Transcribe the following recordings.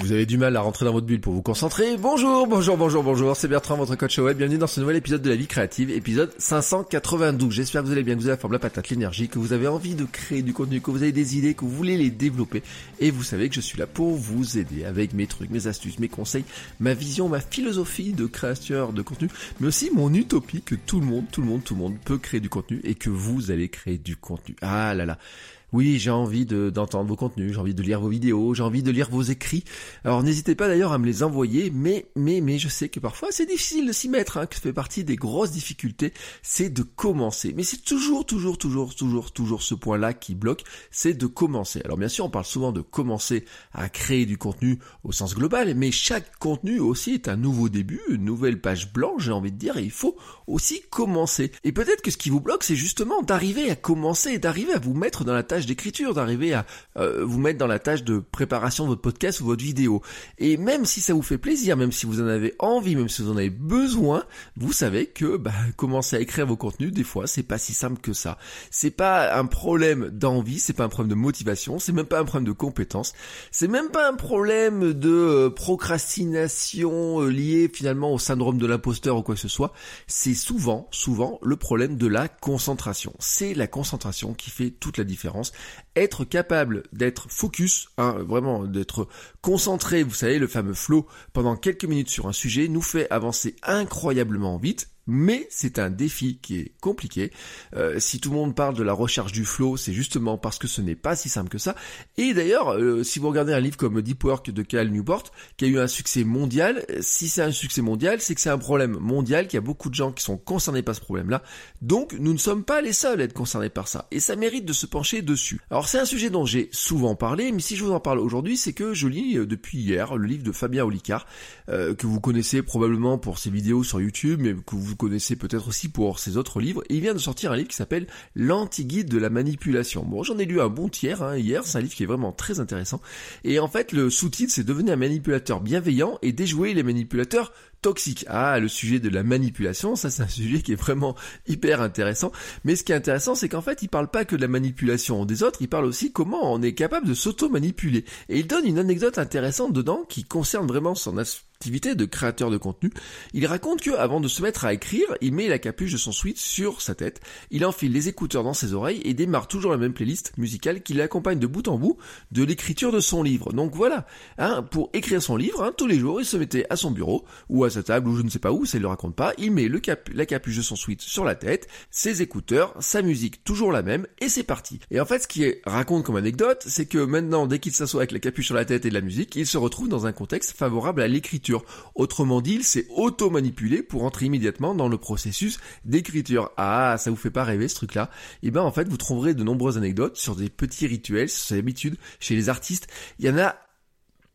Vous avez du mal à rentrer dans votre bulle pour vous concentrer. Bonjour, bonjour, bonjour, bonjour. C'est Bertrand, votre coach web. Bienvenue dans ce nouvel épisode de la vie créative, épisode 592. J'espère que vous allez bien, que vous avez la forme, la patate, l'énergie, que vous avez envie de créer du contenu, que vous avez des idées, que vous voulez les développer. Et vous savez que je suis là pour vous aider avec mes trucs, mes astuces, mes conseils, ma vision, ma philosophie de créateur de contenu, mais aussi mon utopie que tout le monde, tout le monde, tout le monde peut créer du contenu et que vous allez créer du contenu. Ah là là. Oui, j'ai envie d'entendre vos contenus, j'ai envie de lire vos vidéos, j'ai envie de lire vos écrits. Alors n'hésitez pas d'ailleurs à me les envoyer, mais mais mais je sais que parfois c'est difficile de s'y mettre, hein, que ça fait partie des grosses difficultés, c'est de commencer. Mais c'est toujours, toujours, toujours, toujours, toujours ce point-là qui bloque, c'est de commencer. Alors bien sûr, on parle souvent de commencer à créer du contenu au sens global, mais chaque contenu aussi est un nouveau début, une nouvelle page blanche, j'ai envie de dire, et il faut aussi commencer. Et peut-être que ce qui vous bloque, c'est justement d'arriver à commencer, d'arriver à vous mettre dans la tâche d'écriture, d'arriver à euh, vous mettre dans la tâche de préparation de votre podcast ou votre vidéo. Et même si ça vous fait plaisir, même si vous en avez envie, même si vous en avez besoin, vous savez que bah, commencer à écrire vos contenus, des fois, c'est pas si simple que ça. C'est pas un problème d'envie, c'est pas un problème de motivation, c'est même pas un problème de compétence, c'est même pas un problème de euh, procrastination euh, lié finalement au syndrome de l'imposteur ou quoi que ce soit. C'est souvent, souvent le problème de la concentration. C'est la concentration qui fait toute la différence être capable d'être focus, hein, vraiment d'être concentré, vous savez, le fameux flow, pendant quelques minutes sur un sujet, nous fait avancer incroyablement vite mais c'est un défi qui est compliqué. Euh, si tout le monde parle de la recherche du flow, c'est justement parce que ce n'est pas si simple que ça. Et d'ailleurs, euh, si vous regardez un livre comme Deep Work de Cal Newport, qui a eu un succès mondial, si c'est un succès mondial, c'est que c'est un problème mondial, qu'il y a beaucoup de gens qui sont concernés par ce problème-là. Donc, nous ne sommes pas les seuls à être concernés par ça. Et ça mérite de se pencher dessus. Alors, c'est un sujet dont j'ai souvent parlé, mais si je vous en parle aujourd'hui, c'est que je lis euh, depuis hier le livre de Fabien Olicard, que vous connaissez probablement pour ses vidéos sur YouTube, mais que vous connaissez peut-être aussi pour ses autres livres, et il vient de sortir un livre qui s'appelle L'anti-guide de la manipulation. Bon, j'en ai lu un bon tiers hein, hier, c'est un livre qui est vraiment très intéressant, et en fait le sous-titre c'est devenir un manipulateur bienveillant et déjouer les manipulateurs toxiques. Ah, le sujet de la manipulation, ça c'est un sujet qui est vraiment hyper intéressant. Mais ce qui est intéressant, c'est qu'en fait, il parle pas que de la manipulation des autres, il parle aussi comment on est capable de s'auto-manipuler. Et il donne une anecdote intéressante dedans qui concerne vraiment son de créateur de contenu. Il raconte que avant de se mettre à écrire, il met la capuche de son suite sur sa tête, il enfile les écouteurs dans ses oreilles et démarre toujours la même playlist musicale qui l'accompagne de bout en bout de l'écriture de son livre. Donc voilà, hein, pour écrire son livre, hein, tous les jours, il se mettait à son bureau ou à sa table ou je ne sais pas où, ça il le raconte pas, il met la capuche de son suite sur la tête, ses écouteurs, sa musique toujours la même et c'est parti. Et en fait, ce qui raconte comme anecdote, c'est que maintenant, dès qu'il s'assoit avec la capuche sur la tête et de la musique, il se retrouve dans un contexte favorable à l'écriture Autrement dit, il s'est auto-manipulé pour entrer immédiatement dans le processus d'écriture. Ah, ça vous fait pas rêver ce truc-là? Eh ben en fait, vous trouverez de nombreuses anecdotes sur des petits rituels, sur ses habitudes chez les artistes. Il y en a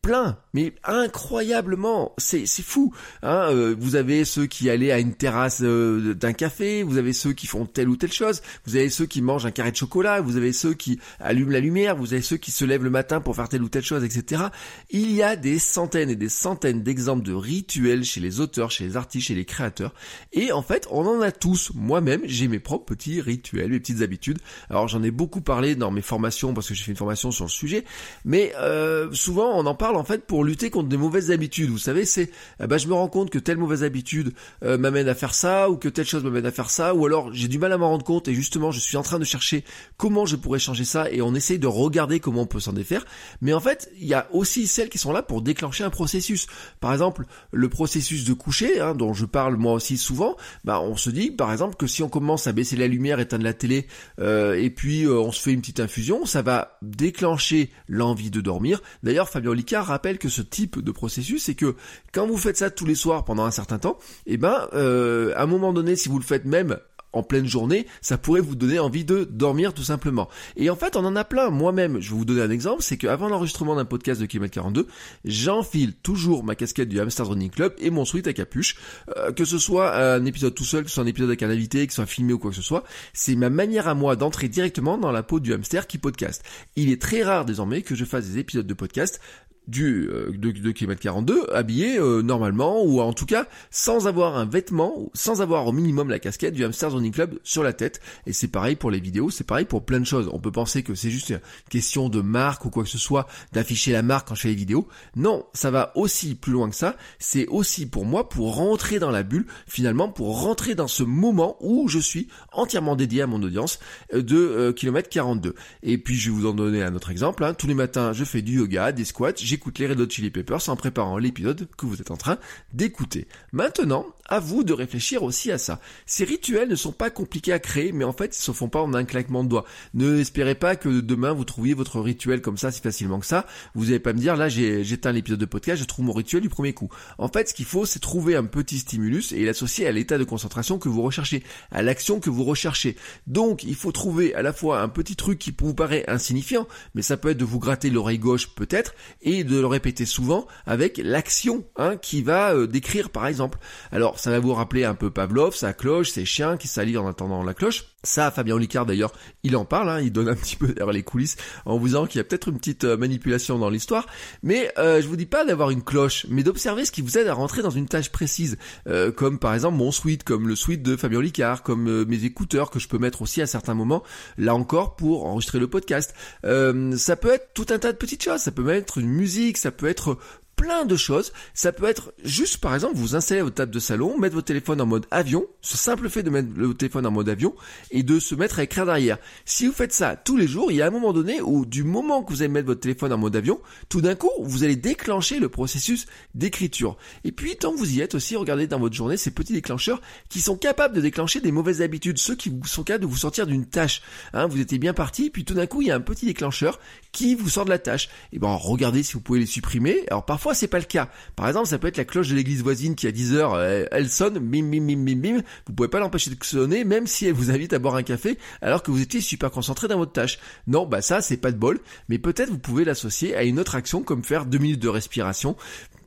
plein, mais incroyablement, c'est fou. Hein euh, vous avez ceux qui allaient à une terrasse euh, d'un café, vous avez ceux qui font telle ou telle chose, vous avez ceux qui mangent un carré de chocolat, vous avez ceux qui allument la lumière, vous avez ceux qui se lèvent le matin pour faire telle ou telle chose, etc. Il y a des centaines et des centaines d'exemples de rituels chez les auteurs, chez les artistes, chez les créateurs, et en fait, on en a tous. Moi-même, j'ai mes propres petits rituels, mes petites habitudes. Alors j'en ai beaucoup parlé dans mes formations parce que j'ai fait une formation sur le sujet, mais euh, souvent on en parle en fait pour lutter contre des mauvaises habitudes. Vous savez, c'est eh ben, je me rends compte que telle mauvaise habitude euh, m'amène à faire ça ou que telle chose m'amène à faire ça ou alors j'ai du mal à m'en rendre compte et justement je suis en train de chercher comment je pourrais changer ça et on essaye de regarder comment on peut s'en défaire. Mais en fait, il y a aussi celles qui sont là pour déclencher un processus. Par exemple, le processus de coucher hein, dont je parle moi aussi souvent, bah on se dit par exemple que si on commence à baisser la lumière, éteindre la télé euh, et puis euh, on se fait une petite infusion, ça va déclencher l'envie de dormir. D'ailleurs, Fabien Licard rappelle que ce type de processus, c'est que quand vous faites ça tous les soirs pendant un certain temps, et eh ben, euh, à un moment donné, si vous le faites même en pleine journée, ça pourrait vous donner envie de dormir tout simplement. Et en fait, on en a plein. Moi-même, je vais vous donner un exemple, c'est qu'avant l'enregistrement d'un podcast de Kilomètre 42, j'enfile toujours ma casquette du Hamster Running Club et mon sweat à capuche, euh, que ce soit un épisode tout seul, que ce soit un épisode avec un invité, que ce soit filmé ou quoi que ce soit. C'est ma manière à moi d'entrer directement dans la peau du hamster qui podcast. Il est très rare désormais que je fasse des épisodes de podcast du euh, de, de km 42 habillé euh, normalement ou en tout cas sans avoir un vêtement sans avoir au minimum la casquette du Hamster Zoning Club sur la tête. Et c'est pareil pour les vidéos c'est pareil pour plein de choses. On peut penser que c'est juste une question de marque ou quoi que ce soit d'afficher la marque quand je fais les vidéos. Non ça va aussi plus loin que ça. C'est aussi pour moi pour rentrer dans la bulle finalement pour rentrer dans ce moment où je suis entièrement dédié à mon audience euh, de km 42 et puis je vais vous en donner un autre exemple hein. tous les matins je fais du yoga des squats j'écoute les Red Hot Chili Peppers en préparant l'épisode que vous êtes en train d'écouter. Maintenant, à vous de réfléchir aussi à ça. Ces rituels ne sont pas compliqués à créer, mais en fait, ils se font pas en un claquement de doigts. Ne espérez pas que demain vous trouviez votre rituel comme ça si facilement que ça. Vous n'allez pas me dire, là, j'éteins l'épisode de podcast, je trouve mon rituel du premier coup. En fait, ce qu'il faut, c'est trouver un petit stimulus et l'associer à l'état de concentration que vous recherchez, à l'action que vous recherchez. Donc, il faut trouver à la fois un petit truc qui vous paraît insignifiant, mais ça peut être de vous gratter l'oreille gauche peut-être, et de le répéter souvent avec l'action hein, qui va euh, décrire par exemple. Alors, ça va vous rappeler un peu Pavlov, sa cloche, ses chiens qui s'allient en attendant la cloche. Ça, Fabien Olicard d'ailleurs, il en parle, hein, il donne un petit peu derrière les coulisses en vous disant qu'il y a peut-être une petite euh, manipulation dans l'histoire. Mais euh, je vous dis pas d'avoir une cloche, mais d'observer ce qui vous aide à rentrer dans une tâche précise, euh, comme par exemple mon suite, comme le suite de Fabien Olicard, comme mes écouteurs que je peux mettre aussi à certains moments, là encore pour enregistrer le podcast. ça peut être tout un tas de petites choses, ça peut être une musique, ça peut être plein de choses. Ça peut être juste, par exemple, vous installez votre table de salon, mettre votre téléphone en mode avion, ce simple fait de mettre le téléphone en mode avion et de se mettre à écrire derrière. Si vous faites ça tous les jours, il y a un moment donné où du moment que vous allez mettre votre téléphone en mode avion, tout d'un coup, vous allez déclencher le processus d'écriture. Et puis, tant que vous y êtes aussi, regardez dans votre journée ces petits déclencheurs qui sont capables de déclencher des mauvaises habitudes, ceux qui sont capables de vous sortir d'une tâche. Hein, vous étiez bien parti, puis tout d'un coup, il y a un petit déclencheur qui vous sort de la tâche. Et ben, regardez si vous pouvez les supprimer. Alors parfois, c'est pas le cas. Par exemple, ça peut être la cloche de l'église voisine qui à 10 heures, euh, elle sonne, bim bim bim bim bim. Vous pouvez pas l'empêcher de sonner, même si elle vous invite à boire un café, alors que vous étiez super concentré dans votre tâche. Non, bah ça, c'est pas de bol. Mais peut-être vous pouvez l'associer à une autre action comme faire deux minutes de respiration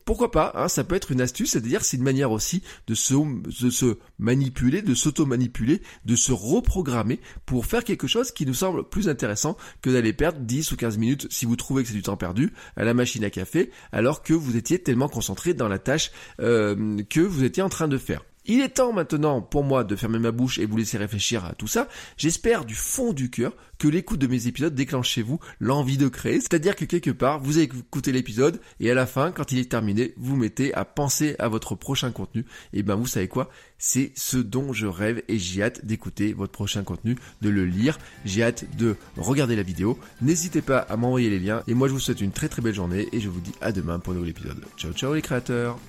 pourquoi pas, hein, ça peut être une astuce, c'est-à-dire c'est une manière aussi de se, manipuler, de s'auto-manipuler, de se reprogrammer pour faire quelque chose qui nous semble plus intéressant que d'aller perdre 10 ou 15 minutes si vous trouvez que c'est du temps perdu à la machine à café alors que vous étiez tellement concentré dans la tâche euh, que vous étiez en train de faire. Il est temps maintenant pour moi de fermer ma bouche et vous laisser réfléchir à tout ça. J'espère du fond du cœur que l'écoute de mes épisodes déclenche chez vous l'envie de créer. C'est-à-dire que quelque part, vous avez écouté l'épisode et à la fin, quand il est terminé, vous mettez à penser à votre prochain contenu. Et ben vous savez quoi? C'est ce dont je rêve et j'ai hâte d'écouter votre prochain contenu, de le lire. J'ai hâte de regarder la vidéo. N'hésitez pas à m'envoyer les liens. Et moi je vous souhaite une très très belle journée et je vous dis à demain pour un nouvel épisode. Ciao ciao les créateurs